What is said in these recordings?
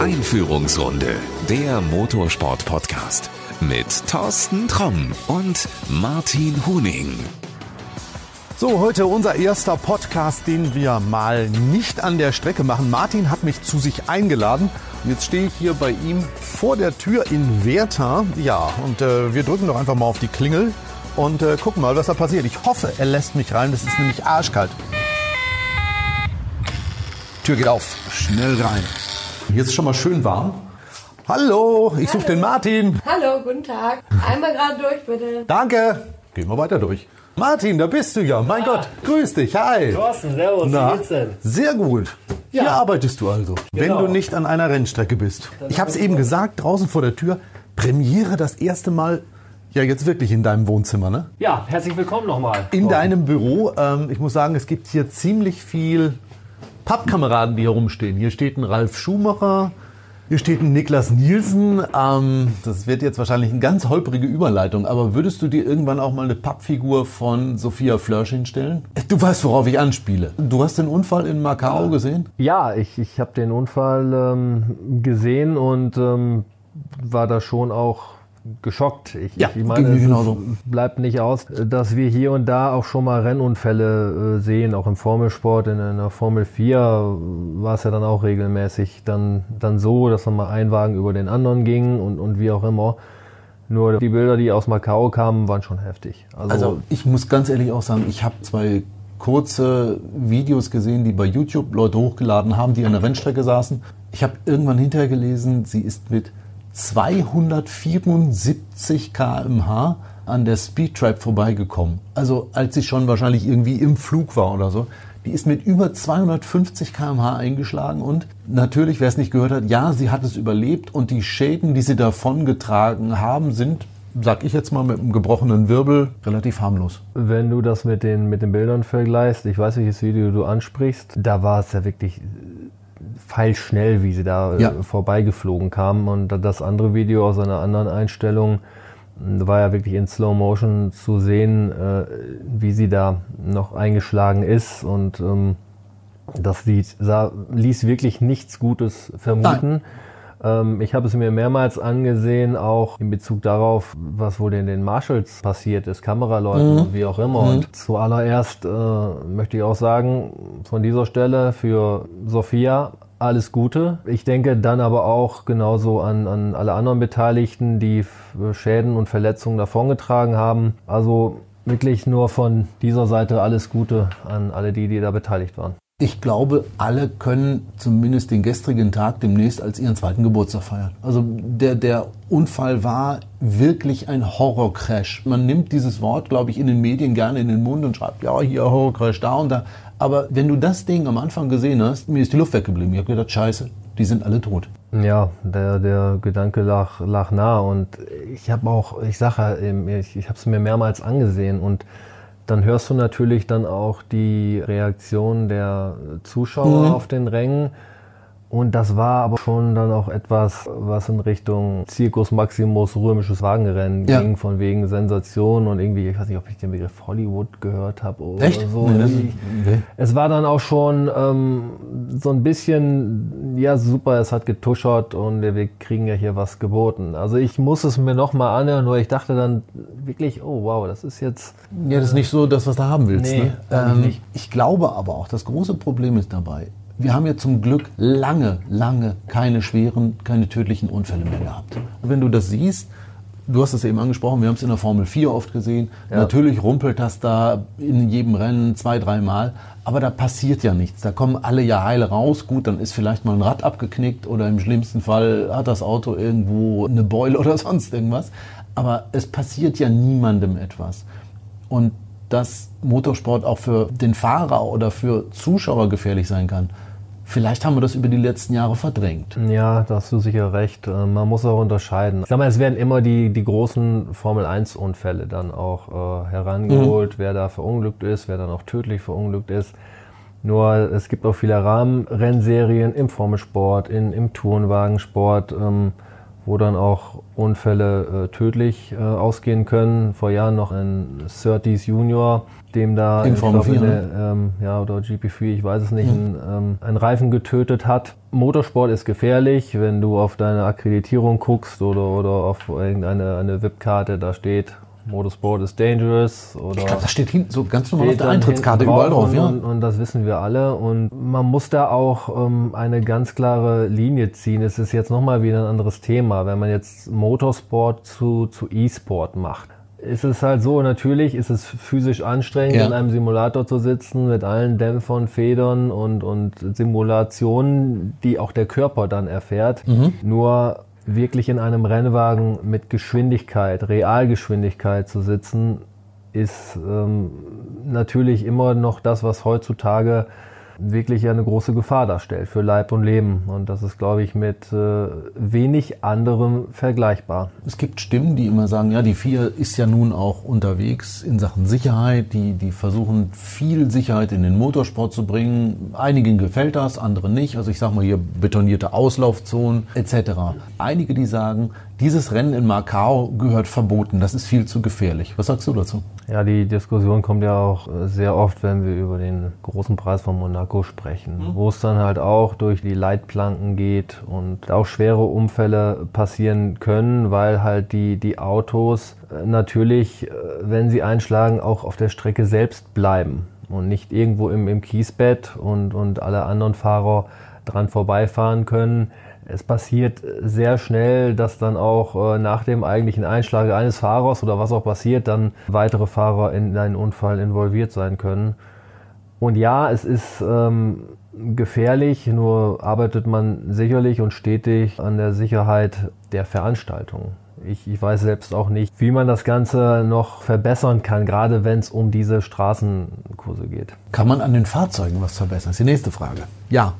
Einführungsrunde, der Motorsport-Podcast mit Thorsten Tromm und Martin Huning. So, heute unser erster Podcast, den wir mal nicht an der Strecke machen. Martin hat mich zu sich eingeladen und jetzt stehe ich hier bei ihm vor der Tür in Werther. Ja, und äh, wir drücken doch einfach mal auf die Klingel und äh, gucken mal, was da passiert. Ich hoffe, er lässt mich rein. Das ist nämlich arschkalt. Tür geht auf. Schnell rein. Hier ist es schon mal schön warm. Hallo, ich suche den Martin. Hallo, guten Tag. Einmal gerade durch, bitte. Danke. Gehen wir weiter durch. Martin, da bist du ja. Mein Gott, grüß dich. Hi. Thorsten, servus, Na, wie geht's denn? Sehr gut. Hier Ja. arbeitest du also, wenn Genau. du nicht an einer Rennstrecke bist. Ich habe es eben gesagt, draußen vor der Tür, Premiere das erste Mal, ja jetzt wirklich in deinem Wohnzimmer, ne? Ja, herzlich willkommen nochmal. In deinem Büro. Ähm, ich muss sagen, es gibt hier ziemlich viel Pappkameraden, die hier rumstehen. Hier steht ein Ralf Schumacher, hier steht ein Niklas Nielsen. Ähm, das wird jetzt wahrscheinlich eine ganz holprige Überleitung, aber würdest du dir irgendwann auch mal eine Pappfigur von Sophia Flörsch hinstellen? Du weißt, worauf ich anspiele. Du hast den Unfall in Macau gesehen? Ja, ich, ich habe den Unfall ähm, gesehen und ähm, war da schon auch geschockt. Ich, Ja, ich meine, es genauso. bleibt nicht aus, dass wir hier und da auch schon mal Rennunfälle äh, sehen, auch im Formelsport. In, in der Formel 4 war es ja dann auch regelmäßig dann, dann so, dass dann mal ein Wagen über den anderen ging und, und wie auch immer. Nur die Bilder, die aus Macau kamen, waren schon heftig. Also, Also ich muss ganz ehrlich auch sagen, ich habe zwei kurze Videos gesehen, die bei YouTube Leute hochgeladen haben, die an der Rennstrecke saßen. Ich habe irgendwann hinterher gelesen, sie ist mit 274 km/h an der Speedtrap vorbeigekommen. Also als sie schon wahrscheinlich irgendwie im Flug war oder so. Die ist mit über 250 km/h eingeschlagen und natürlich, wer es nicht gehört hat, ja, sie hat es überlebt und die Schäden, die sie davongetragen haben, sind, sag ich jetzt mal, mit einem gebrochenen Wirbel relativ harmlos. Wenn du das mit den, mit den Bildern vergleichst, ich weiß welches Video du ansprichst, da war es ja wirklich pfeilschnell, wie sie da äh, Ja. vorbeigeflogen kamen. Und das andere Video aus einer anderen Einstellung mh, war ja wirklich in Slow Motion zu sehen, äh, wie sie da noch eingeschlagen ist. Und ähm, das ließ, sah, ließ wirklich nichts Gutes vermuten. Ähm, ich habe es mir mehrmals angesehen, auch in Bezug darauf, was wohl in den Marshalls passiert ist, Kameraleuten und wie auch immer. Und zuallererst äh, möchte ich auch sagen, von dieser Stelle für Sophia alles Gute. Ich denke dann aber auch genauso an, an alle anderen Beteiligten, die Schäden und Verletzungen davongetragen haben. Also wirklich nur von dieser Seite alles Gute an alle die, die da beteiligt waren. Ich glaube, alle können zumindest den gestrigen Tag demnächst als ihren zweiten Geburtstag feiern. Also der, der Unfall war wirklich ein Horrorcrash. Man nimmt dieses Wort, glaube ich, in den Medien gerne in den Mund und schreibt, ja, hier Horrorcrash, da und da. Aber wenn du das Ding am Anfang gesehen hast, mir ist die Luft weggeblieben. Ich habe gedacht, scheiße, die sind alle tot. Ja, der, der Gedanke lag, lag nah und ich habe auch, ich sage ja, ich, ich habe es mir mehrmals angesehen und dann hörst du natürlich dann auch die Reaktion der Zuschauer Mhm. auf den Rängen und das war aber schon dann auch etwas, was in Richtung Circus Maximus römisches Wagenrennen Ja. ging, von wegen Sensation und irgendwie, ich weiß nicht, ob ich den Begriff Hollywood gehört habe oder Echt? so. Nee, nee. es war dann auch schon ähm, so ein bisschen, ja super, es hat getuschert und wir kriegen ja hier was geboten. Also ich muss es mir nochmal anhören, nur ich dachte dann wirklich, oh wow, das ist jetzt, Ja, das ist nicht so das, was du haben willst. Nee, ne? ähm. Ich glaube aber auch, das große Problem ist dabei, wir haben ja zum Glück lange, lange keine schweren, keine tödlichen Unfälle mehr gehabt. Und wenn du das siehst, du hast es eben angesprochen, wir haben es in der Formel 4 oft gesehen, natürlich rumpelt das da in jedem Rennen zwei, dreimal, aber da passiert ja nichts. Da kommen alle ja heile raus. Gut, dann ist vielleicht mal ein Rad abgeknickt oder im schlimmsten Fall hat das Auto irgendwo eine Beule oder sonst irgendwas. Aber es passiert ja niemandem etwas. Und dass Motorsport auch für den Fahrer oder für Zuschauer gefährlich sein kann, vielleicht haben wir das über die letzten Jahre verdrängt. ja, da hast du sicher recht. Äh, Man muss auch unterscheiden. Ich sag mal, es werden immer die, die großen Formel-1-Unfälle dann auch äh, herangeholt, wer da verunglückt ist, wer dann auch tödlich verunglückt ist. Nur es gibt auch viele Rahmenrennserien im Formelsport, in, im Tourenwagensport, ähm, wo dann auch Unfälle äh, tödlich äh, ausgehen können. Vor Jahren noch ein 30s Junior, dem da In Formel glaub, 4, der, ähm, ja, oder GP4, ich weiß es nicht, ein, ähm, einen Reifen getötet hat. Motorsport ist gefährlich, wenn du auf deine Akkreditierung guckst oder, oder auf irgendeine eine VIP-Karte, da steht Motorsport is dangerous oder Ich glaube, das steht hinten so ganz normal auf der Eintrittskarte überall drauf. und, Ja. und, und das wissen wir alle. Und man muss da auch ähm, eine ganz klare Linie ziehen. Es ist jetzt nochmal wieder ein anderes Thema. Wenn man jetzt Motorsport zu, zu E-Sport macht, ist es halt so, natürlich ist es physisch anstrengend, Ja. in einem Simulator zu sitzen mit allen Dämpfern, Federn und, und Simulationen, die auch der Körper dann erfährt. Mhm. Nur wirklich in einem Rennwagen mit Geschwindigkeit, Realgeschwindigkeit zu sitzen, ist ähm, natürlich immer noch das, was heutzutage wirklich eine große Gefahr darstellt für Leib und Leben. Und das ist, glaube ich, mit äh, wenig anderem vergleichbar. Es gibt Stimmen, die immer sagen, ja, die FIA ist ja nun auch unterwegs in Sachen Sicherheit. Die, die versuchen viel Sicherheit in den Motorsport zu bringen. Einigen gefällt das, anderen nicht. Also ich sage mal hier betonierte Auslaufzonen etc. Einige, die sagen, dieses Rennen in Macau gehört verboten. Das ist viel zu gefährlich. Was sagst du dazu? Ja, die Diskussion kommt ja auch äh, sehr oft, wenn wir über den großen Preis von Monaco sprechen, wo es dann halt auch durch die Leitplanken geht und auch schwere Unfälle passieren können, weil halt die, die Autos äh, natürlich, äh, wenn sie einschlagen, auch auf der Strecke selbst bleiben und nicht irgendwo im, im Kiesbett und, und alle anderen Fahrer dran vorbeifahren können. Es passiert sehr schnell, dass dann auch äh, nach dem eigentlichen Einschlag eines Fahrers oder was auch passiert, dann weitere Fahrer in einen Unfall involviert sein können. Und ja, es ist ähm, gefährlich, nur arbeitet man sicherlich und stetig an der Sicherheit der Veranstaltung. Ich, ich weiß selbst auch nicht, wie man das Ganze noch verbessern kann, gerade wenn es um diese Straßenkurse geht. Kann man an den Fahrzeugen was verbessern? Das ist die nächste Frage. Ja,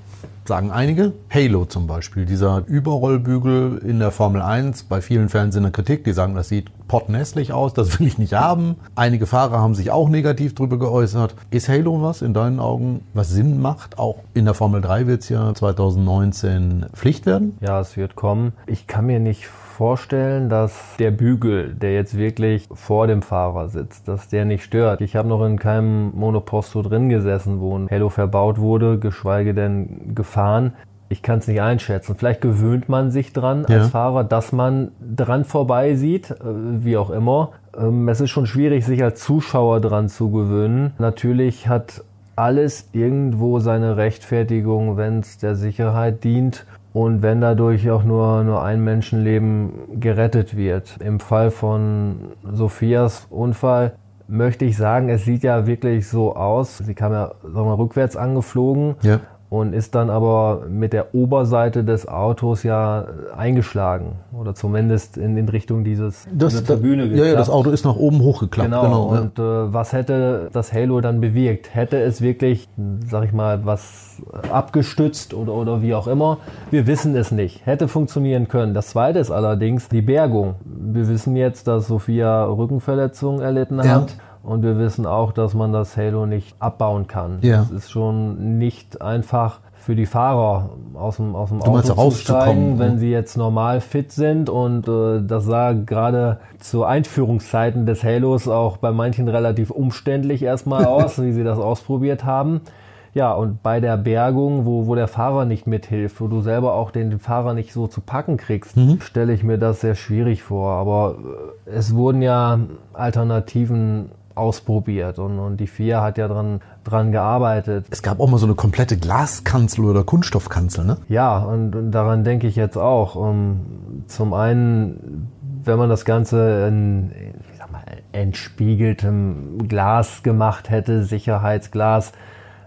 sagen einige. Halo zum Beispiel, dieser Überrollbügel in der Formel 1, bei vielen Fans in der Kritik, die sagen, das sieht pottenhässlich aus, das will ich nicht haben. Einige Fahrer haben sich auch negativ darüber geäußert. Ist Halo was in deinen Augen, was Sinn macht? Auch in der Formel 3 wird es ja 2019 Pflicht werden. Ja, es wird kommen. Ich kann mir nicht vorstellen, dass der Bügel, der jetzt wirklich vor dem Fahrer sitzt, dass der nicht stört. Ich habe noch in keinem Monoposto drin gesessen, wo ein Halo verbaut wurde, geschweige denn gefahren. Ich kann es nicht einschätzen. Vielleicht gewöhnt man sich dran Ja. als Fahrer, dass man dran vorbei sieht, äh, wie auch immer. Ähm, Es ist schon schwierig, sich als Zuschauer dran zu gewöhnen. Natürlich hat alles irgendwo seine Rechtfertigung, wenn es der Sicherheit dient und wenn dadurch auch nur, nur ein Menschenleben gerettet wird. Im Fall von Sophias Unfall möchte ich sagen, es sieht ja wirklich so aus. Sie kam ja sagen wir, mal, rückwärts angeflogen Ja. Und ist dann aber mit der Oberseite des Autos ja eingeschlagen oder zumindest in, in Richtung dieses dieser Tribüne ja, ja, das Auto ist nach oben hochgeklappt. Genau, Genau. ja. und äh, was hätte das Halo dann bewirkt? Hätte es wirklich, sag ich mal, was abgestützt oder, oder wie auch immer? Wir wissen es nicht. Hätte funktionieren können. Das zweite ist allerdings die Bergung. Wir wissen jetzt, dass Sophia Rückenverletzungen erlitten Ja. hat. Und wir wissen auch, dass man das Halo nicht abbauen kann. Ja. Das ist schon nicht einfach für die Fahrer aus dem, aus dem Auto zu steigen, ne? wenn sie jetzt normal fit sind. Und äh, das sah gerade zu Einführungszeiten des Halos auch bei manchen relativ umständlich erstmal aus, wie sie das ausprobiert haben. Ja, und bei der Bergung, wo, wo der Fahrer nicht mithilft, wo du selber auch den Fahrer nicht so zu packen kriegst, stelle ich mir das sehr schwierig vor. Aber äh, es wurden ja Alternativen ausprobiert und, und die FIA hat ja dran, dran gearbeitet. Es gab auch mal so eine komplette Glaskanzel oder Kunststoffkanzel, ne? Ja, und, und daran denke ich jetzt auch. Um, zum einen, wenn man das Ganze in ich sag mal, entspiegeltem Glas gemacht hätte, Sicherheitsglas,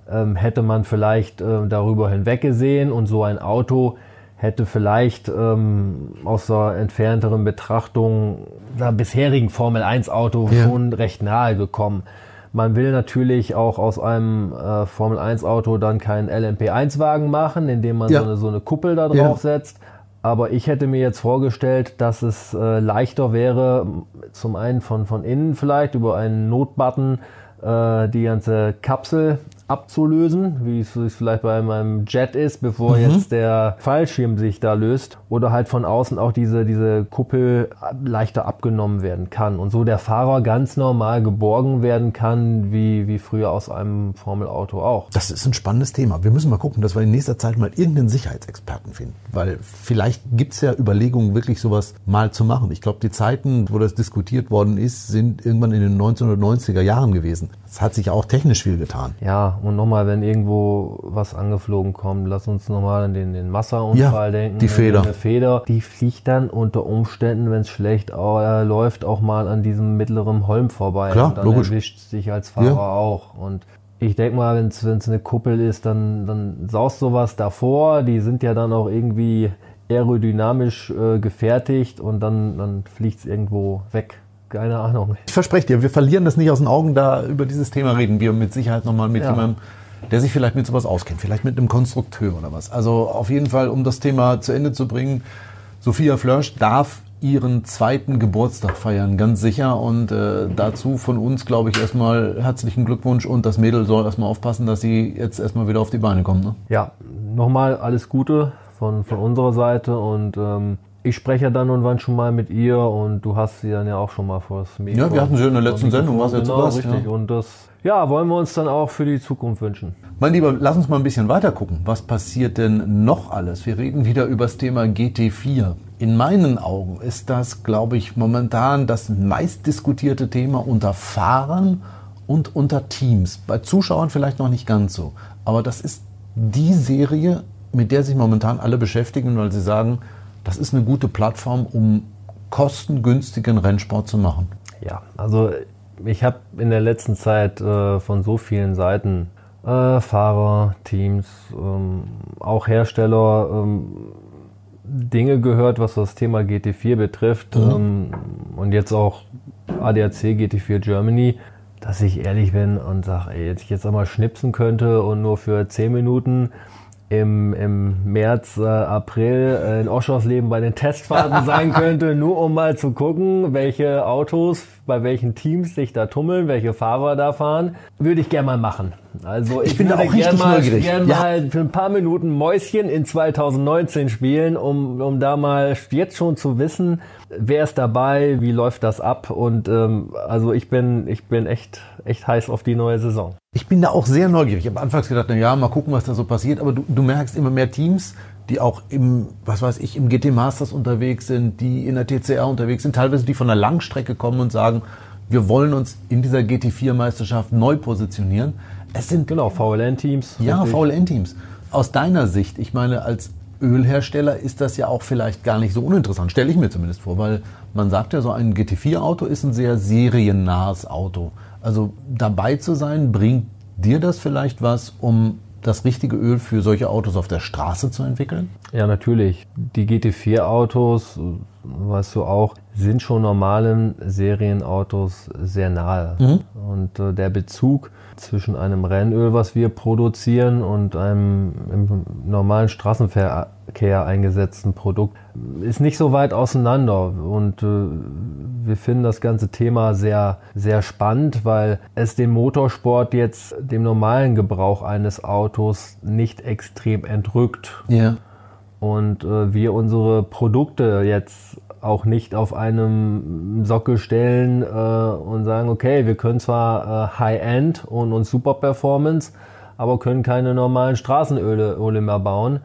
ähm, hätte man vielleicht äh, darüber hinweggesehen und so ein Auto hätte vielleicht ähm, aus der entfernteren Betrachtung der bisherigen Formel 1 Auto Ja. schon recht nahe gekommen. Man will natürlich auch aus einem äh, Formel 1 Auto dann keinen LMP1 Wagen machen, indem man Ja. so, eine, so eine Kuppel da Ja. drauf setzt. Aber ich hätte mir jetzt vorgestellt, dass es äh, leichter wäre, zum einen von, von innen vielleicht über einen Notbutton äh, die ganze Kapsel abzulösen, wie es vielleicht bei meinem Jet ist, bevor Mhm. jetzt der Fallschirm sich da löst. Oder halt von außen auch diese, diese Kuppel leichter abgenommen werden kann. Und so der Fahrer ganz normal geborgen werden kann, wie, wie früher aus einem Formelauto auch. Das ist ein spannendes Thema. Wir müssen mal gucken, dass wir in nächster Zeit mal irgendeinen Sicherheitsexperten finden. Weil vielleicht gibt es ja Überlegungen, wirklich sowas mal zu machen. Ich glaube, die Zeiten, wo das diskutiert worden ist, sind irgendwann in den 1990er Jahren gewesen. Es hat sich auch technisch viel getan. Ja, und nochmal, wenn irgendwo was angeflogen kommt, lass uns nochmal an den, den Massa-Unfall Ja, denken. die Feder. Eine Feder, die fliegt dann unter Umständen, wenn es schlecht äh, läuft, auch mal an diesem mittleren Holm vorbei. Klar, und dann logisch. erwischt sich als Fahrer Ja. auch. Und ich denke mal, wenn es eine Kuppel ist, dann, dann saust sowas davor. Die sind ja dann auch irgendwie aerodynamisch äh, gefertigt und dann, dann fliegt es irgendwo weg. Keine Ahnung. Ich verspreche dir, wir verlieren das nicht aus den Augen, da über dieses Thema reden wir mit Sicherheit nochmal mit Ja. jemandem, der sich vielleicht mit sowas auskennt, vielleicht mit einem Konstrukteur oder was. Also auf jeden Fall, um das Thema zu Ende zu bringen, Sophia Flörsch darf ihren zweiten Geburtstag feiern, ganz sicher. Und äh, dazu von uns, glaube ich, erstmal herzlichen Glückwunsch und das Mädel soll erstmal aufpassen, dass sie jetzt erstmal wieder auf die Beine kommt. Ne? Ja, nochmal alles Gute von, von unserer Seite und ähm, ich spreche ja dann und wann schon mal mit ihr und du hast sie dann ja auch schon mal vor das Mikro. Ja, wir hatten sie in der letzten Mikrofon, Sendung, ja zu genau, richtig. ja. Und das, ja, wollen wir uns dann auch für die Zukunft wünschen. Mein Lieber, lass uns mal ein bisschen weiter gucken. Was passiert denn noch alles? Wir reden wieder über das Thema GT4. In meinen Augen ist das, glaube ich, momentan das meistdiskutierte Thema unter Fahrern und unter Teams. Bei Zuschauern vielleicht noch nicht ganz so. Aber das ist die Serie, mit der sich momentan alle beschäftigen, weil sie sagen, das ist eine gute Plattform, um kostengünstigen Rennsport zu machen. Ja, also ich habe in der letzten Zeit äh, von so vielen Seiten äh, Fahrer, Teams, ähm, auch Hersteller ähm, Dinge gehört, was das Thema GT4 betrifft ähm, und jetzt auch ADAC GT4 Germany, dass ich ehrlich bin und sage, ey, jetzt ich jetzt einmal schnipsen könnte und nur für 10 Minuten im, im März, äh, April äh, in Oschersleben bei den Testfahrten sein könnte, nur um mal zu gucken, welche Autos bei welchen Teams sich da tummeln, welche Fahrer da fahren, würde ich gerne mal machen. Also ich, Ich bin da würde auch richtig gern mal, gern Ja. mal für ein paar Minuten Mäuschen in 2019 spielen, um, um da mal jetzt schon zu wissen, wer ist dabei, wie läuft das ab und ähm, also ich bin ich bin echt echt heiß auf die neue Saison. Ich bin da auch sehr neugierig. Ich habe anfangs gedacht, na ja, mal gucken, was da so passiert. Aber du, du merkst immer mehr Teams, die auch im, was weiß ich, im GT Masters unterwegs sind, die in der TCR unterwegs sind, teilweise die von der Langstrecke kommen und sagen, wir wollen uns in dieser GT4-Meisterschaft neu positionieren. Es sind Genau, VLN-Teams. ja. VLN-Teams. Aus deiner Sicht, ich meine, als Ölhersteller ist das ja auch vielleicht gar nicht so uninteressant, stelle ich mir zumindest vor, weil man sagt ja, so ein GT4-Auto ist ein sehr seriennahes Auto. Also dabei zu sein, bringt dir das vielleicht was, um das richtige Öl für solche Autos auf der Straße zu entwickeln? Ja, natürlich. Die GT4-Autos, weißt du auch, sind schon normalen Serienautos sehr nahe. Und äh, der Bezug zwischen einem Rennöl, was wir produzieren, und einem im normalen Straßenverkehr eingesetzten Produkt ist nicht so weit auseinander. Und äh, wir finden das ganze Thema sehr, sehr spannend, weil es den Motorsport jetzt dem normalen Gebrauch eines Autos nicht extrem entrückt Ja. und äh, wir unsere Produkte jetzt auch nicht auf einem Sockel stellen äh, und sagen, okay, wir können zwar äh, High-End und, und Super Performance, aber können keine normalen Straßenöle Öle mehr bauen.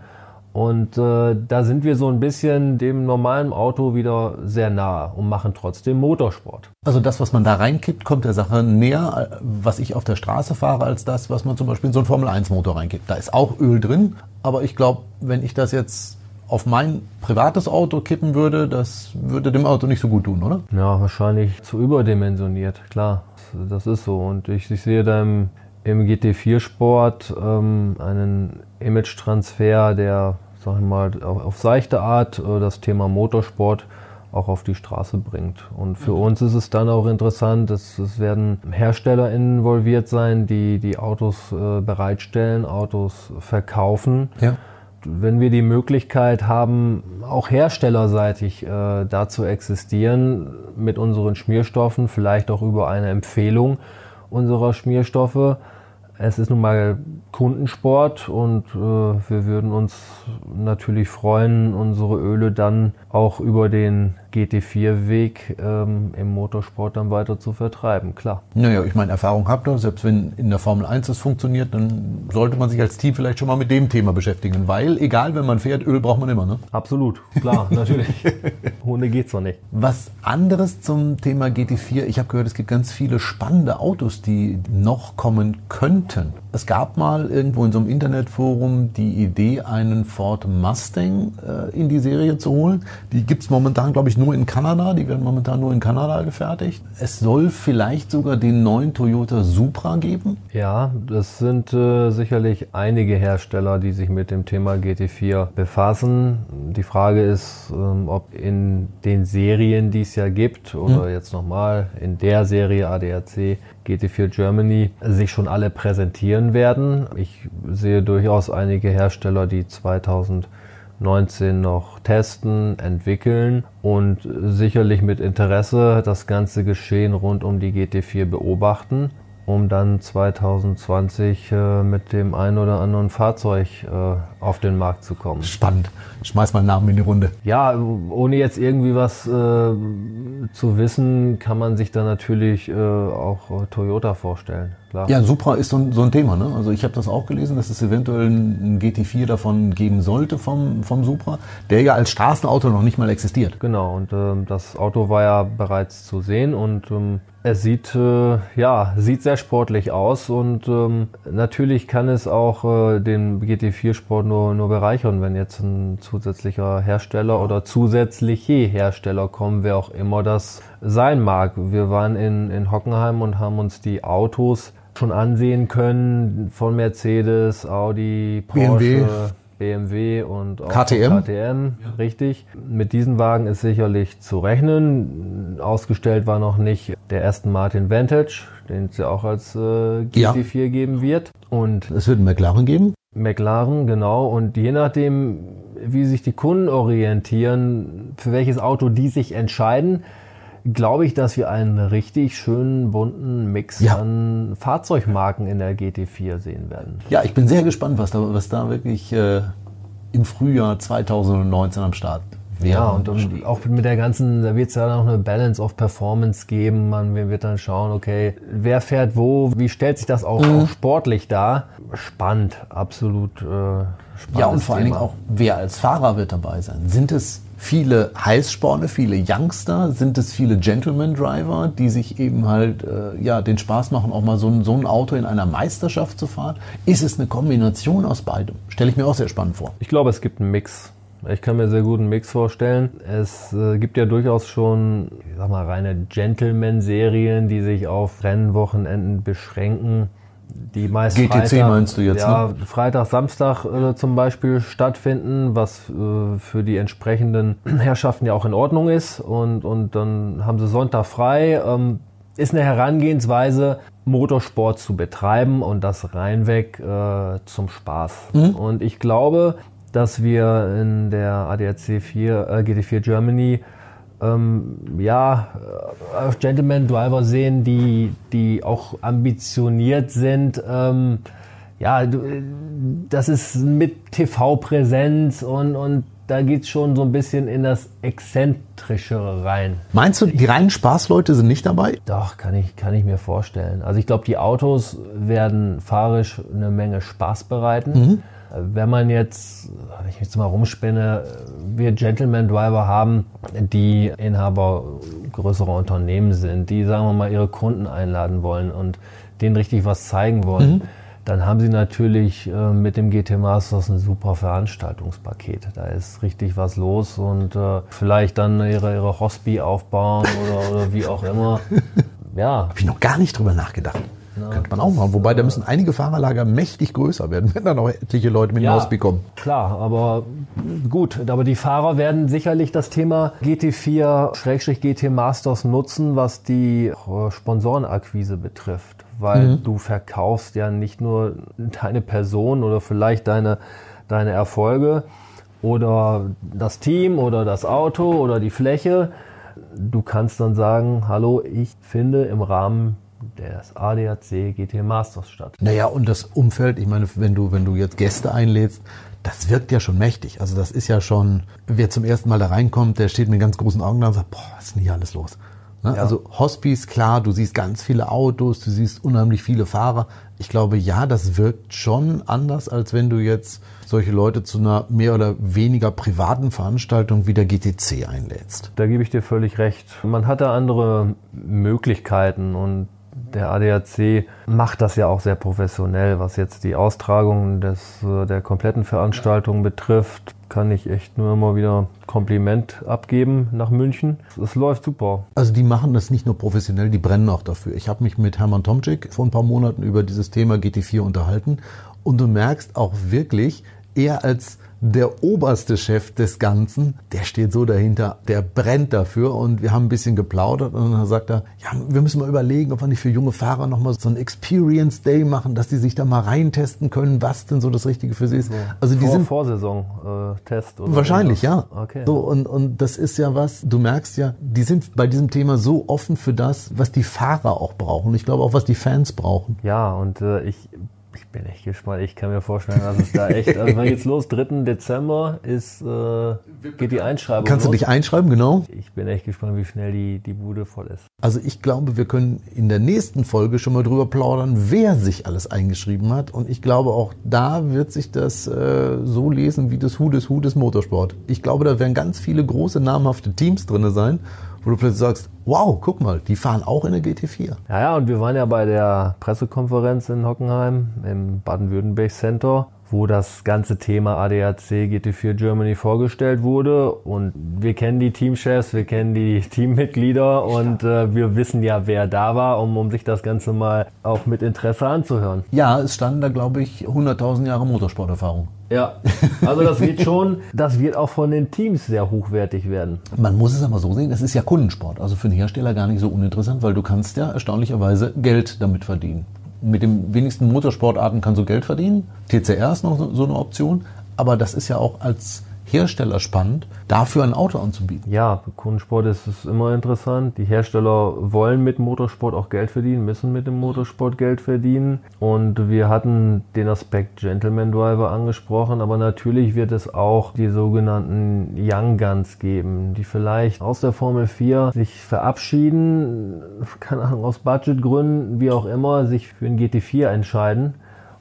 Und äh, da sind wir so ein bisschen dem normalen Auto wieder sehr nahe und machen trotzdem Motorsport. Also das, was man da reinkippt, kommt der Sache näher, äh, was ich auf der Straße fahre, als das, was man zum Beispiel in so einen Formel-1-Motor reinkippt. Da ist auch Öl drin, aber ich glaube, wenn ich das jetzt auf mein privates Auto kippen würde, das würde dem Auto nicht so gut tun, oder? Ja, wahrscheinlich zu überdimensioniert, klar. Das ist so. Und ich, ich sehe da im, im GT4-Sport ähm, einen Image-Transfer, der, sag ich mal, auf, auf seichte Art äh, das Thema Motorsport auch auf die Straße bringt. Und für uns ist es dann auch interessant, dass es werden Hersteller involviert sein, die die Autos äh, bereitstellen, Autos verkaufen Ja. Wenn wir die Möglichkeit haben, auch herstellerseitig äh, da zu existieren mit unseren Schmierstoffen, vielleicht auch über eine Empfehlung unserer Schmierstoffe, es ist nun mal Kundensport und äh, wir würden uns natürlich freuen, unsere Öle dann auch über den GT4-Weg ähm, im Motorsport dann weiter zu vertreiben, klar. Naja, ich meine, Erfahrung habt ihr, selbst wenn in der Formel 1 das funktioniert, dann sollte man sich als Team vielleicht schon mal mit dem Thema beschäftigen, weil egal, wenn man fährt, Öl braucht man immer, ne? Absolut, klar, natürlich. Ohne geht's doch nicht. Was anderes zum Thema GT4, ich habe gehört, es gibt ganz viele spannende Autos, die noch kommen könnten. Es gab mal irgendwo in so einem Internetforum die Idee, einen Ford Mustang äh, in die Serie zu holen. Die gibt's momentan, glaube ich, nur in Kanada. Die werden momentan nur in Kanada gefertigt. Es soll vielleicht sogar den neuen Toyota Supra geben. Ja, das sind äh, sicherlich einige Hersteller, die sich mit dem Thema GT4 befassen. Die Frage ist, ähm, ob in den Serien, die es ja gibt, oder hm. jetzt nochmal in der Serie ADAC GT4 Germany sich schon alle präsentieren werden. Ich sehe durchaus einige Hersteller, die 2019 noch testen, entwickeln und sicherlich mit Interesse das ganze Geschehen rund um die GT4 beobachten um dann 2020 äh, mit dem einen oder anderen Fahrzeug äh, auf den Markt zu kommen. Spannend. Schmeiß mal einen Namen in die Runde. Ja, ohne jetzt irgendwie was äh, zu wissen, kann man sich da natürlich äh, auch Toyota vorstellen. Klar. Ja, Supra ist so ein, so ein Thema. Ne? Also ich habe das auch gelesen, dass es eventuell ein GT4 davon geben sollte vom, vom Supra, der ja als Straßenauto noch nicht mal existiert. Genau, und ähm, das Auto war ja bereits zu sehen und ähm, es sieht, äh, ja, sieht sehr sportlich aus und ähm, natürlich kann es auch äh, den GT4-Sport nur, nur bereichern, wenn jetzt ein zusätzlicher Hersteller oder zusätzliche Hersteller kommen, wer auch immer das sein mag. Wir waren in, in Hockenheim und haben uns die Autos schon ansehen können von Mercedes, Audi, Porsche. BMW. BMW und auch KTM, KTM ja. richtig. Mit diesen Wagen ist sicherlich zu rechnen. Ausgestellt war noch nicht der Aston Martin Vantage, den es ja auch als äh, GT4 ja. geben wird. Und es wird einen McLaren geben. McLaren, genau. Und je nachdem, wie sich die Kunden orientieren, für welches Auto die sich entscheiden, glaube ich, dass wir einen richtig schönen bunten Mix ja. an Fahrzeugmarken in der GT4 sehen werden. Ja, ich bin sehr gespannt, was da, was da wirklich äh, im Frühjahr 2019 am Start wäre. Ja, und, und auch mit der ganzen, da wird es ja noch eine Balance of Performance geben. Man wird dann schauen, okay, wer fährt wo, wie stellt sich das auch, mhm. auch sportlich dar? Spannend, absolut. Äh, ja, und vor allen Dingen auch, wer als Fahrer wird dabei sein? Sind es viele Heißsporne, viele Youngster? Sind es viele Gentleman-Driver, die sich eben halt äh, ja, den Spaß machen, auch mal so ein, so ein Auto in einer Meisterschaft zu fahren? Ist es eine Kombination aus beidem? Stelle ich mir auch sehr spannend vor. Ich glaube, es gibt einen Mix. Ich kann mir sehr gut einen Mix vorstellen. Es äh, gibt ja durchaus schon, ich sag mal, reine Gentleman-Serien, die sich auf Rennwochenenden beschränken die meist GTC Freitag, meinst du jetzt? Ja, ne? Freitag, Samstag äh, zum Beispiel stattfinden, was äh, für die entsprechenden Herrschaften ja auch in Ordnung ist. Und, und dann haben sie Sonntag frei. Ähm, ist eine Herangehensweise, Motorsport zu betreiben und das reinweg äh, zum Spaß. Mhm. Und ich glaube, dass wir in der ADAC 4, äh, GT4 Germany ähm, ja, äh, Gentleman Driver sehen, die, die auch ambitioniert sind. Ähm, ja, das ist mit TV-Präsenz und, und da geht's schon so ein bisschen in das Exzentrischere rein. Meinst du, die reinen Spaßleute sind nicht dabei? Doch, kann ich, kann ich mir vorstellen. Also ich glaube, die Autos werden fahrisch eine Menge Spaß bereiten. Mhm. Wenn man jetzt, wenn ich jetzt mal rumspinne, wir Gentleman Driver haben, die Inhaber größerer Unternehmen sind, die, sagen wir mal, ihre Kunden einladen wollen und denen richtig was zeigen wollen, mhm. dann haben sie natürlich äh, mit dem GT Masters ein super Veranstaltungspaket. Da ist richtig was los und äh, vielleicht dann ihre, ihre Hospi aufbauen oder, oder wie auch immer. Ja. Habe ich noch gar nicht drüber nachgedacht. Ja, Könnte man auch machen. Wobei, da müssen einige Fahrerlager mächtig größer werden, wenn dann auch etliche Leute mit ja, hinaus bekommen. Klar, aber gut. Aber die Fahrer werden sicherlich das Thema GT4-GT Masters nutzen, was die äh, Sponsorenakquise betrifft. Weil mhm. du verkaufst ja nicht nur deine Person oder vielleicht deine, deine Erfolge oder das Team oder das Auto oder die Fläche. Du kannst dann sagen, hallo, ich finde im Rahmen des ADAC GT Masters statt. Naja, und das Umfeld, ich meine, wenn du, wenn du jetzt Gäste einlädst, das wirkt ja schon mächtig. Also das ist ja schon, wer zum ersten Mal da reinkommt, der steht mit ganz großen Augen da und sagt, boah, was ist denn hier alles los? Ne? Ja. Also Hospice, klar, du siehst ganz viele Autos, du siehst unheimlich viele Fahrer. Ich glaube, ja, das wirkt schon anders, als wenn du jetzt solche Leute zu einer mehr oder weniger privaten Veranstaltung wie der GTC einlädst. Da gebe ich dir völlig recht. Man hat da andere Möglichkeiten und der ADAC macht das ja auch sehr professionell, was jetzt die Austragung des, äh, der kompletten Veranstaltung betrifft. Kann ich echt nur immer wieder Kompliment abgeben nach München. Es läuft super. Also die machen das nicht nur professionell, die brennen auch dafür. Ich habe mich mit Hermann Tomczyk vor ein paar Monaten über dieses Thema GT4 unterhalten und du merkst auch wirklich, er als der oberste Chef des Ganzen, der steht so dahinter, der brennt dafür und wir haben ein bisschen geplaudert und dann sagt er, ja, wir müssen mal überlegen, ob wir nicht für junge Fahrer nochmal so einen Experience Day machen, dass die sich da mal reintesten können, was denn so das Richtige für sie ist. Also die Vor, sind Vorsaison-Test. Äh, wahrscheinlich, irgendwas. ja. Okay. So, und, und das ist ja was, du merkst ja, die sind bei diesem Thema so offen für das, was die Fahrer auch brauchen. Ich glaube auch, was die Fans brauchen. Ja, und äh, ich ich bin echt gespannt. Ich kann mir vorstellen, dass es da echt. Also, wann geht's los? 3. Dezember ist, äh, geht die Einschreibung. Kannst los. du dich einschreiben, genau? Ich bin echt gespannt, wie schnell die, die Bude voll ist. Also, ich glaube, wir können in der nächsten Folge schon mal drüber plaudern, wer sich alles eingeschrieben hat. Und ich glaube, auch da wird sich das äh, so lesen wie das Hu des Hu des Motorsport. Ich glaube, da werden ganz viele große, namhafte Teams drin sein wo du plötzlich sagst, wow, guck mal, die fahren auch in der GT4. Ja, ja, und wir waren ja bei der Pressekonferenz in Hockenheim im Baden-Württemberg Center wo das ganze Thema ADAC GT4 Germany vorgestellt wurde. Und wir kennen die Teamchefs, wir kennen die Teammitglieder und äh, wir wissen ja, wer da war, um, um sich das Ganze mal auch mit Interesse anzuhören. Ja, es standen da, glaube ich, 100.000 Jahre Motorsporterfahrung. Ja, also das wird schon, das wird auch von den Teams sehr hochwertig werden. Man muss es aber so sehen, es ist ja Kundensport, also für den Hersteller gar nicht so uninteressant, weil du kannst ja erstaunlicherweise Geld damit verdienen mit den wenigsten Motorsportarten kannst du Geld verdienen. TCR ist noch so eine Option. Aber das ist ja auch als Hersteller spannend, dafür ein Auto anzubieten. Ja, Kundensport ist, ist immer interessant. Die Hersteller wollen mit Motorsport auch Geld verdienen, müssen mit dem Motorsport Geld verdienen. Und wir hatten den Aspekt Gentleman Driver angesprochen, aber natürlich wird es auch die sogenannten Young Guns geben, die vielleicht aus der Formel 4 sich verabschieden, keine Ahnung, aus Budgetgründen, wie auch immer, sich für ein GT4 entscheiden.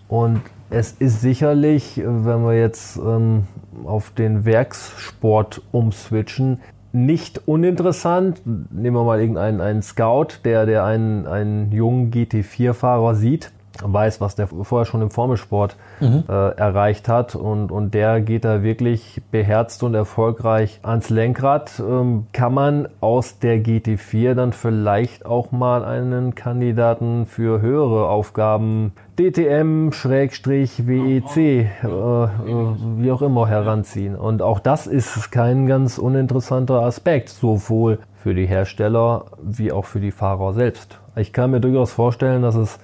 Und es ist sicherlich, wenn wir jetzt ähm, auf den Werkssport umswitchen, nicht uninteressant. Nehmen wir mal irgendeinen einen Scout, der, der einen, einen jungen GT4-Fahrer sieht, weiß, was der vorher schon im Formelsport mhm. äh, erreicht hat und, und der geht da wirklich beherzt und erfolgreich ans Lenkrad. Ähm, kann man aus der GT4 dann vielleicht auch mal einen Kandidaten für höhere Aufgaben DTM, Schrägstrich, WEC, äh, äh, wie auch immer heranziehen. Und auch das ist kein ganz uninteressanter Aspekt, sowohl für die Hersteller wie auch für die Fahrer selbst. Ich kann mir durchaus vorstellen, dass es,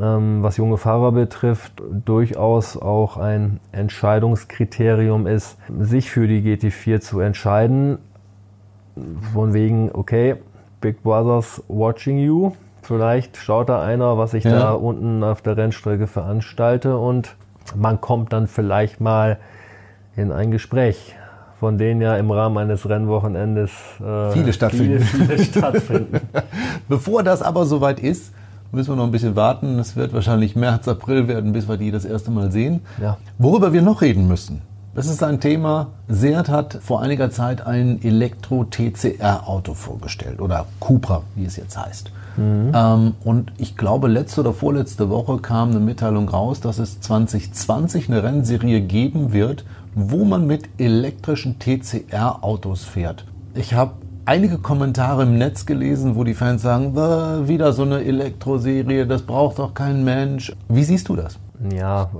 ähm, was junge Fahrer betrifft, durchaus auch ein Entscheidungskriterium ist, sich für die GT4 zu entscheiden. Von wegen, okay, Big Brothers watching you Vielleicht schaut da einer, was ich ja. da unten auf der Rennstrecke veranstalte und man kommt dann vielleicht mal in ein Gespräch, von denen ja im Rahmen eines Rennwochenendes äh, viele stattfinden. Viele, viele stattfinden. Bevor das aber soweit ist, müssen wir noch ein bisschen warten. Es wird wahrscheinlich März, April werden, bis wir die das erste Mal sehen. Ja. Worüber wir noch reden müssen, das ist ein Thema. Seat hat vor einiger Zeit ein Elektro-TCR-Auto vorgestellt oder Cupra, wie es jetzt heißt. Mhm. Ähm, und ich glaube, letzte oder vorletzte Woche kam eine Mitteilung raus, dass es 2020 eine Rennserie geben wird, wo man mit elektrischen TCR-Autos fährt. Ich habe einige Kommentare im Netz gelesen, wo die Fans sagen, wieder so eine Elektroserie, das braucht doch kein Mensch. Wie siehst du das? Ja,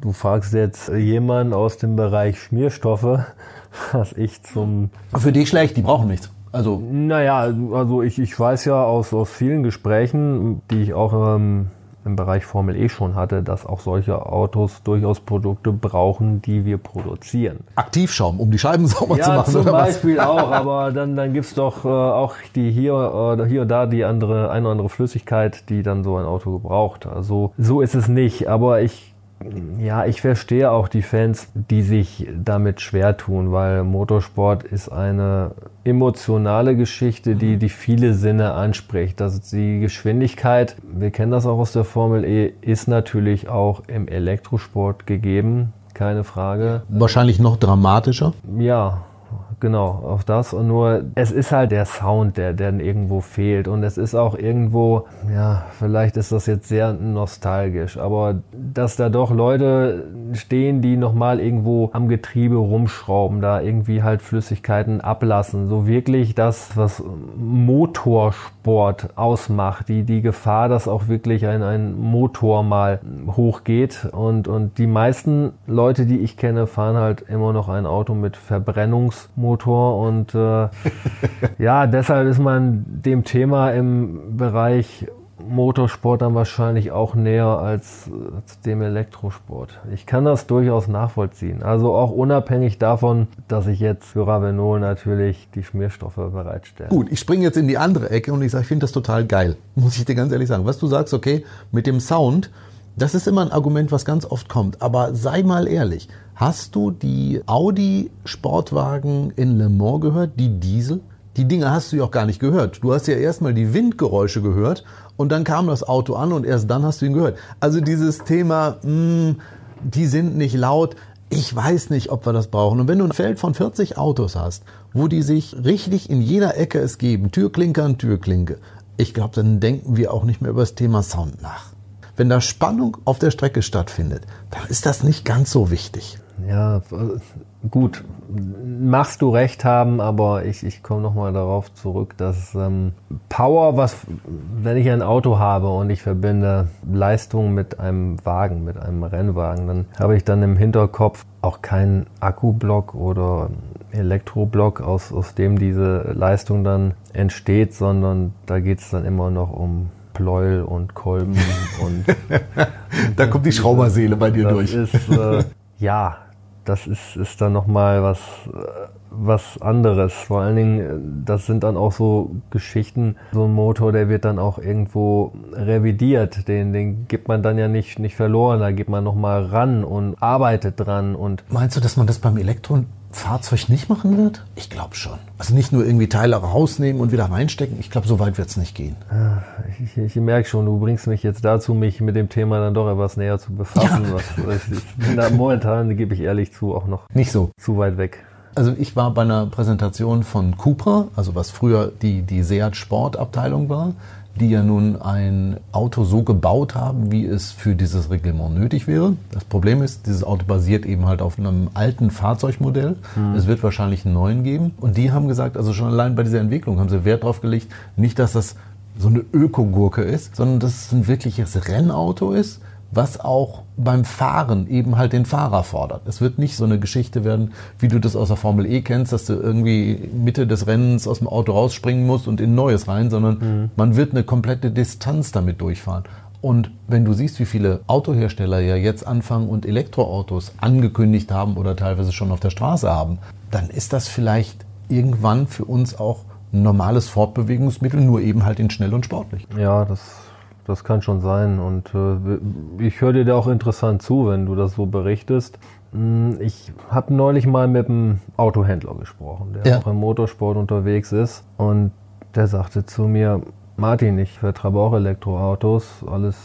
du fragst jetzt jemanden aus dem Bereich Schmierstoffe, was ich zum... Für die schlecht, die brauchen nichts. Also naja, also ich, ich weiß ja aus, aus vielen Gesprächen, die ich auch ähm, im Bereich Formel E schon hatte, dass auch solche Autos durchaus Produkte brauchen, die wir produzieren. Aktivschaum, um die Scheiben sauber ja, zu machen. zum oder was? Beispiel auch, aber dann, dann gibt's doch äh, auch die hier, äh, hier und da die andere, eine oder andere Flüssigkeit, die dann so ein Auto gebraucht. Also so ist es nicht, aber ich ja, ich verstehe auch die Fans, die sich damit schwer tun, weil Motorsport ist eine emotionale Geschichte, die die viele Sinne anspricht. Ist die Geschwindigkeit, wir kennen das auch aus der Formel E, ist natürlich auch im Elektrosport gegeben, keine Frage. Wahrscheinlich noch dramatischer. Ja, genau, auf das. Und nur, es ist halt der Sound, der, der irgendwo fehlt. Und es ist auch irgendwo, ja, vielleicht ist das jetzt sehr nostalgisch, aber dass da doch Leute stehen, die nochmal irgendwo am Getriebe rumschrauben, da irgendwie halt Flüssigkeiten ablassen. So wirklich das, was Motorsport ausmacht, die, die Gefahr, dass auch wirklich ein, ein Motor mal hochgeht. Und, und die meisten Leute, die ich kenne, fahren halt immer noch ein Auto mit Verbrennungsmotor. Und äh, ja, deshalb ist man dem Thema im Bereich Motorsport dann wahrscheinlich auch näher als, als dem Elektrosport. Ich kann das durchaus nachvollziehen. Also auch unabhängig davon, dass ich jetzt für Ravenol natürlich die Schmierstoffe bereitstelle. Gut, ich springe jetzt in die andere Ecke und ich sage, ich finde das total geil. Muss ich dir ganz ehrlich sagen. Was du sagst, okay, mit dem Sound, das ist immer ein Argument, was ganz oft kommt. Aber sei mal ehrlich, hast du die Audi Sportwagen in Le Mans gehört, die Diesel? Die Dinge hast du ja auch gar nicht gehört. Du hast ja erstmal die Windgeräusche gehört und dann kam das Auto an und erst dann hast du ihn gehört. Also dieses Thema, mh, die sind nicht laut. Ich weiß nicht, ob wir das brauchen. Und wenn du ein Feld von 40 Autos hast, wo die sich richtig in jeder Ecke es geben, Türklinke an Türklinke, ich glaube, dann denken wir auch nicht mehr über das Thema Sound nach. Wenn da Spannung auf der Strecke stattfindet, dann ist das nicht ganz so wichtig. Ja, gut, machst du recht haben, aber ich, ich komme nochmal darauf zurück, dass ähm, Power, was, wenn ich ein Auto habe und ich verbinde Leistung mit einem Wagen, mit einem Rennwagen, dann habe ich dann im Hinterkopf auch keinen Akkublock oder Elektroblock, aus, aus dem diese Leistung dann entsteht, sondern da geht es dann immer noch um Pleuel und Kolben und da kommt die Schrauberseele bei dir das durch. Ist, äh, ja, das ist, ist dann nochmal was, was anderes. Vor allen Dingen, das sind dann auch so Geschichten. So ein Motor, der wird dann auch irgendwo revidiert. Den, den gibt man dann ja nicht, nicht verloren. Da geht man nochmal ran und arbeitet dran. Und Meinst du, dass man das beim Elektrofahrzeug nicht machen wird? Ich glaube schon. Also nicht nur irgendwie Teile rausnehmen und wieder reinstecken. Ich glaube, so weit wird es nicht gehen. ich, ich merke schon, du bringst mich jetzt dazu, mich mit dem Thema dann doch etwas näher zu befassen. Ja. Was, ich bin da momentan, gebe ich ehrlich zu, auch noch Nicht so. zu weit weg. Also ich war bei einer Präsentation von Cupra, also was früher die, die Seat Sportabteilung war, die ja nun ein Auto so gebaut haben, wie es für dieses Reglement nötig wäre. Das Problem ist, dieses Auto basiert eben halt auf einem alten Fahrzeugmodell. Es wird wahrscheinlich einen neuen geben. Und die haben gesagt, also schon allein bei dieser Entwicklung haben sie Wert drauf gelegt, nicht, dass das so eine Ökogurke ist, sondern dass es ein wirkliches Rennauto ist, was auch beim Fahren eben halt den Fahrer fordert. Es wird nicht so eine Geschichte werden, wie du das aus der Formel E kennst, dass du irgendwie Mitte des Rennens aus dem Auto rausspringen musst und in neues rein, sondern man wird eine komplette Distanz damit durchfahren. Und wenn du siehst, wie viele Autohersteller ja jetzt anfangen und Elektroautos angekündigt haben oder teilweise schon auf der Straße haben, dann ist das vielleicht irgendwann für uns auch ein normales Fortbewegungsmittel, nur eben halt in schnell und sportlich. Ja, das, das kann schon sein. Und äh, ich höre dir da auch interessant zu, wenn du das so berichtest. Hm, Ich habe neulich mal mit einem Autohändler gesprochen, der Ja. auch im Motorsport unterwegs ist. Und der sagte zu mir, Martin, ich vertreibe auch Elektroautos, alles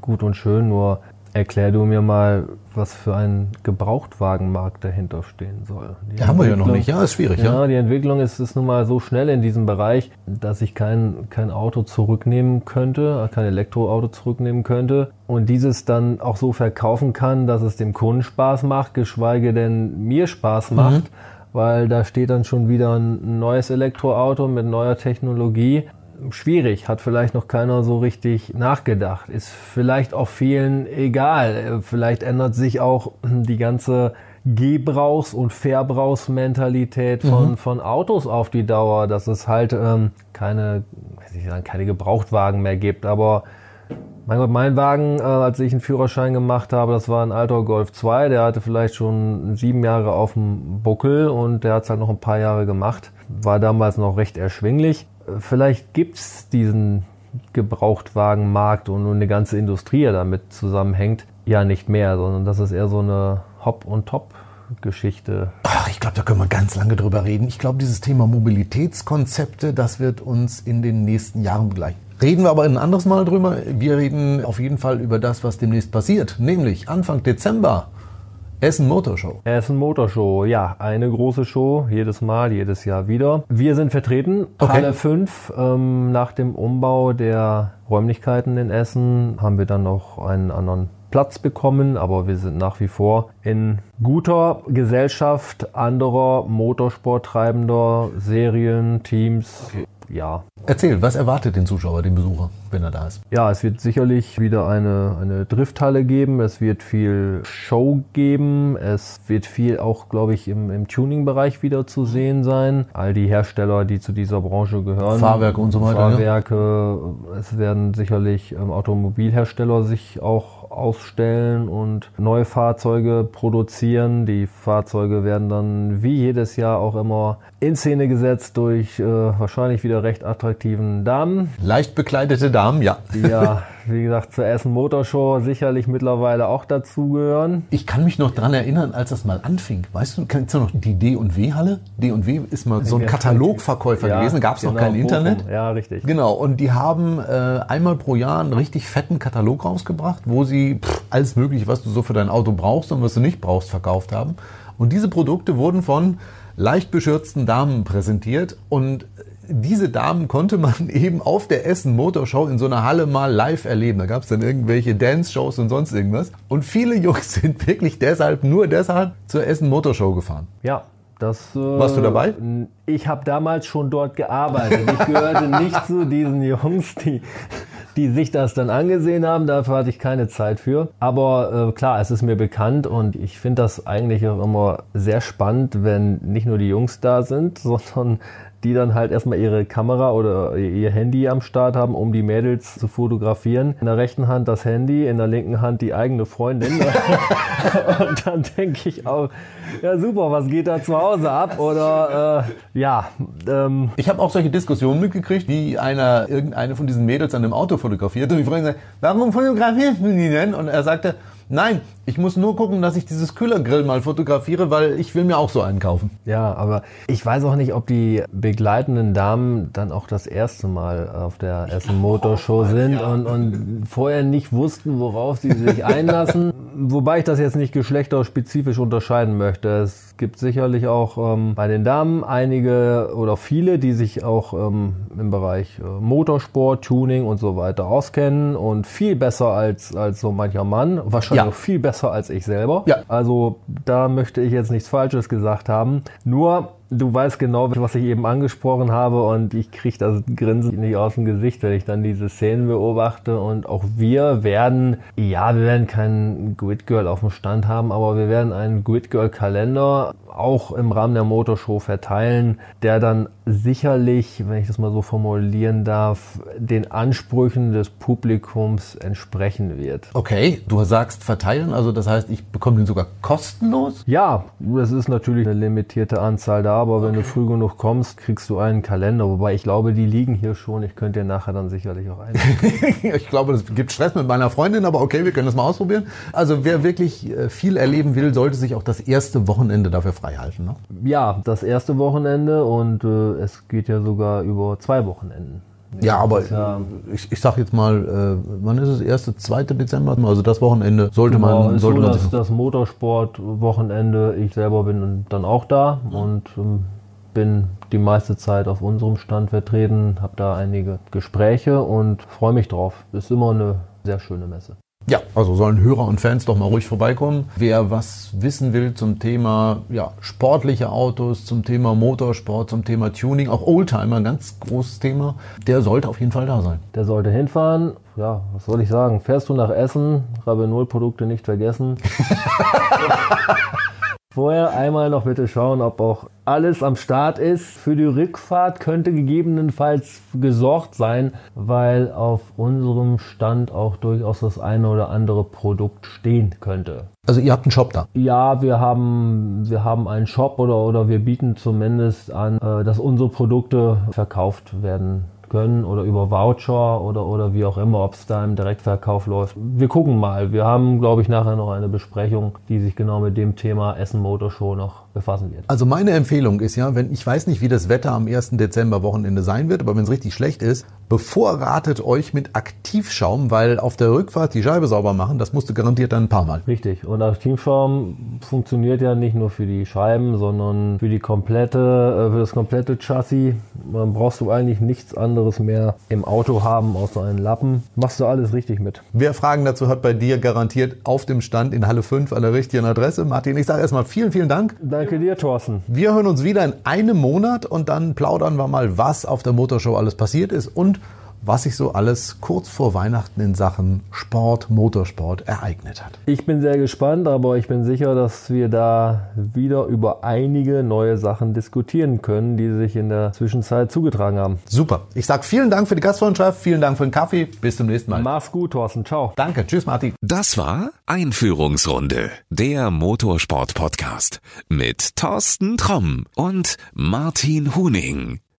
gut und schön, nur erklär du mir mal, was für ein Gebrauchtwagenmarkt dahinter stehen soll. Die Ja, haben wir ja noch nicht. Ja, ist schwierig, ja. ja, die Entwicklung ist, ist nun mal so schnell in diesem Bereich, dass ich kein, kein Auto zurücknehmen könnte, kein Elektroauto zurücknehmen könnte und dieses dann auch so verkaufen kann, dass es dem Kunden Spaß macht, geschweige denn mir Spaß macht, weil da steht dann schon wieder ein neues Elektroauto mit neuer Technologie. Schwierig, hat vielleicht noch keiner so richtig nachgedacht. Ist vielleicht auch vielen egal. Vielleicht ändert sich auch die ganze Gebrauchs- und Verbrauchsmentalität von, von Autos auf die Dauer, dass es halt ähm, keine, weiß ich sagen, keine Gebrauchtwagen mehr gibt, aber Mein Gott, mein Wagen, äh, als ich einen Führerschein gemacht habe, das war ein alter Golf 2. Der hatte vielleicht schon sieben Jahre auf dem Buckel und der hat es halt noch ein paar Jahre gemacht. War damals noch recht erschwinglich. Vielleicht gibt's diesen Gebrauchtwagenmarkt und eine ganze Industrie, die damit zusammenhängt, ja nicht mehr, sondern das ist eher so eine Hop- und Top-Geschichte. Ach, ich glaube, da können wir ganz lange drüber reden. Ich glaube, dieses Thema Mobilitätskonzepte, das wird uns in den nächsten Jahren begleiten. Reden wir aber ein anderes Mal drüber. Wir reden auf jeden Fall über das, was demnächst passiert, nämlich Anfang Dezember. Essen Motorshow. Essen Motorshow, ja, eine große Show, jedes Mal, jedes Jahr wieder. Wir sind vertreten, Okay. Halle 5. Ähm, nach dem Umbau der Räumlichkeiten in Essen haben wir dann noch einen anderen Platz bekommen, aber wir sind nach wie vor in guter Gesellschaft anderer Motorsporttreibender Serien, Teams. Ja, Erzähl, was erwartet den Zuschauer, den Besucher, wenn er da ist? ja, es wird sicherlich wieder eine, eine Drifthalle geben. Es wird viel Show geben. Es wird viel auch, glaube ich, im, im Tuning-Bereich wieder zu sehen sein. All die Hersteller, die zu dieser Branche gehören. Fahrwerke und so weiter, ne? Fahrwerke. Es werden sicherlich ähm, Automobilhersteller sich auch ausstellen und neue Fahrzeuge produzieren. Die Fahrzeuge werden dann wie jedes Jahr auch immer in Szene gesetzt durch äh, wahrscheinlich wieder recht attraktiven Damen. Leicht bekleidete Damen, ja. die ja, wie gesagt, zur Essen Motorshow sicherlich mittlerweile auch dazugehören. Ich kann mich noch dran erinnern, als das mal anfing. Weißt du, kennst du noch die D&W-Halle? D&W ist mal so ein Ja. Katalogverkäufer gewesen, gab es noch genau, kein Internet. Ja, richtig. Genau, und die haben äh, einmal pro Jahr einen richtig fetten Katalog rausgebracht, wo sie pff, alles Mögliche, was du so für dein Auto brauchst und was du nicht brauchst, verkauft haben. Und diese Produkte wurden von leicht beschürzten Damen präsentiert und diese Damen konnte man eben auf der Essen Motorshow in so einer Halle mal live erleben. Da gab es dann irgendwelche Dance-Shows und sonst irgendwas. Und viele Jungs sind wirklich deshalb, nur deshalb zur Essen Motorshow gefahren. Ja, das. Äh, Warst du dabei? Ich habe damals schon dort gearbeitet. Ich gehörte nicht zu diesen Jungs, die, die sich das dann angesehen haben. Dafür hatte ich keine Zeit für. Aber äh, klar, es ist mir bekannt und ich finde das eigentlich auch immer sehr spannend, wenn nicht nur die Jungs da sind, sondern die dann halt erstmal ihre Kamera oder ihr Handy am Start haben, um die Mädels zu fotografieren. In der rechten Hand das Handy, in der linken Hand die eigene Freundin. Und dann denke ich auch, ja super, was geht da zu Hause ab? Oder äh, ja, ähm, Ich habe auch solche Diskussionen mitgekriegt, wie einer irgendeine von diesen Mädels an einem Auto fotografiert und die Freundin sagt, warum fotografierst du die denn? Und er sagte, nein, ich muss nur gucken, dass ich dieses Kühlergrill mal fotografiere, weil ich will mir auch so einen kaufen. ja, aber ich weiß auch nicht, ob die begleitenden Damen dann auch das erste Mal auf der Essen Motorshow sind und, und vorher nicht wussten, worauf sie sich einlassen. Wobei ich das jetzt nicht geschlechterspezifisch unterscheiden möchte. Es gibt sicherlich auch ähm, bei den Damen einige oder viele, die sich auch ähm, im Bereich äh, Motorsport, Tuning und so weiter auskennen und viel besser als, als so mancher Mann. Wahrscheinlich Ja. auch viel besser als ich selber. Ja. Also da möchte ich jetzt nichts Falsches gesagt haben. Nur du weißt genau, was ich eben angesprochen habe und ich kriege das Grinsen nicht aus dem Gesicht, wenn ich dann diese Szenen beobachte und auch wir werden, ja, wir werden keinen Grid Girl auf dem Stand haben, aber wir werden einen Grid Girl Kalender auch im Rahmen der Motorshow verteilen, der dann sicherlich, wenn ich das mal so formulieren darf, den Ansprüchen des Publikums entsprechen wird. Okay, du sagst verteilen, also das heißt, ich bekomme den sogar kostenlos? Ja, es ist natürlich eine limitierte Anzahl da, aber wenn du früh genug kommst, kriegst du einen Kalender. Wobei ich glaube, die liegen hier schon. Ich könnte dir nachher dann sicherlich auch einen. ich glaube, es gibt Stress mit meiner Freundin, aber okay, wir können das mal ausprobieren. Also wer wirklich äh, viel erleben will, sollte sich auch das erste Wochenende dafür frei halten. Ne? ja, das erste Wochenende und äh, es geht ja sogar über zwei Wochenenden. Ja, aber ja- ich, ich sag jetzt mal, äh, wann ist es? Erste, zweite Dezember? Also das Wochenende sollte Genau, man, ist sollte so, man dass das Motorsport-Wochenende, ich selber bin dann auch da und ähm, bin die meiste Zeit auf unserem Stand vertreten, habe da einige Gespräche und freue mich drauf. Ist immer eine sehr schöne Messe. Ja, also sollen Hörer und Fans doch mal ruhig vorbeikommen. Wer was wissen will zum Thema ja, sportliche Autos, zum Thema Motorsport, zum Thema Tuning, auch Oldtimer, ein ganz großes Thema, der sollte auf jeden Fall da sein. Der sollte hinfahren. Ja, was soll ich sagen? Fährst du nach Essen, Rabe Null Produkte nicht vergessen. Vorher einmal noch bitte schauen, ob auch alles am Start ist. Für die Rückfahrt könnte gegebenenfalls gesorgt sein, weil auf unserem Stand auch durchaus das eine oder andere Produkt stehen könnte. Also ihr habt einen Shop da? Ja, wir haben, wir haben einen Shop oder, oder wir bieten zumindest an, äh, dass unsere Produkte verkauft werden können oder über Voucher oder, oder wie auch immer, ob es da im Direktverkauf läuft. Wir gucken mal. Wir haben, glaube ich, nachher noch eine Besprechung, die sich genau mit dem Thema Essen Motor Show noch befassen wird. Also meine Empfehlung ist ja, wenn ich weiß nicht, wie das Wetter am 1. Dezember Wochenende sein wird, aber wenn es richtig schlecht ist, bevorratet euch mit Aktivschaum, weil auf der Rückfahrt die Scheibe sauber machen, das musst du garantiert dann ein paar Mal. Richtig. Und Aktivschaum funktioniert ja nicht nur für die Scheiben, sondern für die komplette, äh, für das komplette Chassis. Man brauchst du eigentlich nichts anderes mehr im Auto haben, außer einen Lappen. Machst du alles richtig mit. Wer Fragen dazu hat, bei dir garantiert auf dem Stand in Halle 5 an der richtigen Adresse. Martin, ich sage erstmal vielen, vielen Dank. Danke dir, Thorsten. Wir hören uns wieder in einem Monat und dann plaudern wir mal, was auf der Motorshow alles passiert ist und was sich so alles kurz vor Weihnachten in Sachen Sport, Motorsport ereignet hat. Ich bin sehr gespannt, aber ich bin sicher, dass wir da wieder über einige neue Sachen diskutieren können, die sich in der Zwischenzeit zugetragen haben. Super. Ich sage vielen Dank für die Gastfreundschaft, vielen Dank für den Kaffee. Bis zum nächsten Mal. Mach's gut, Thorsten. Ciao. Danke. Tschüss, Martin. Das war Einführungsrunde, der Motorsport-Podcast mit Thorsten Tromm und Martin Huning.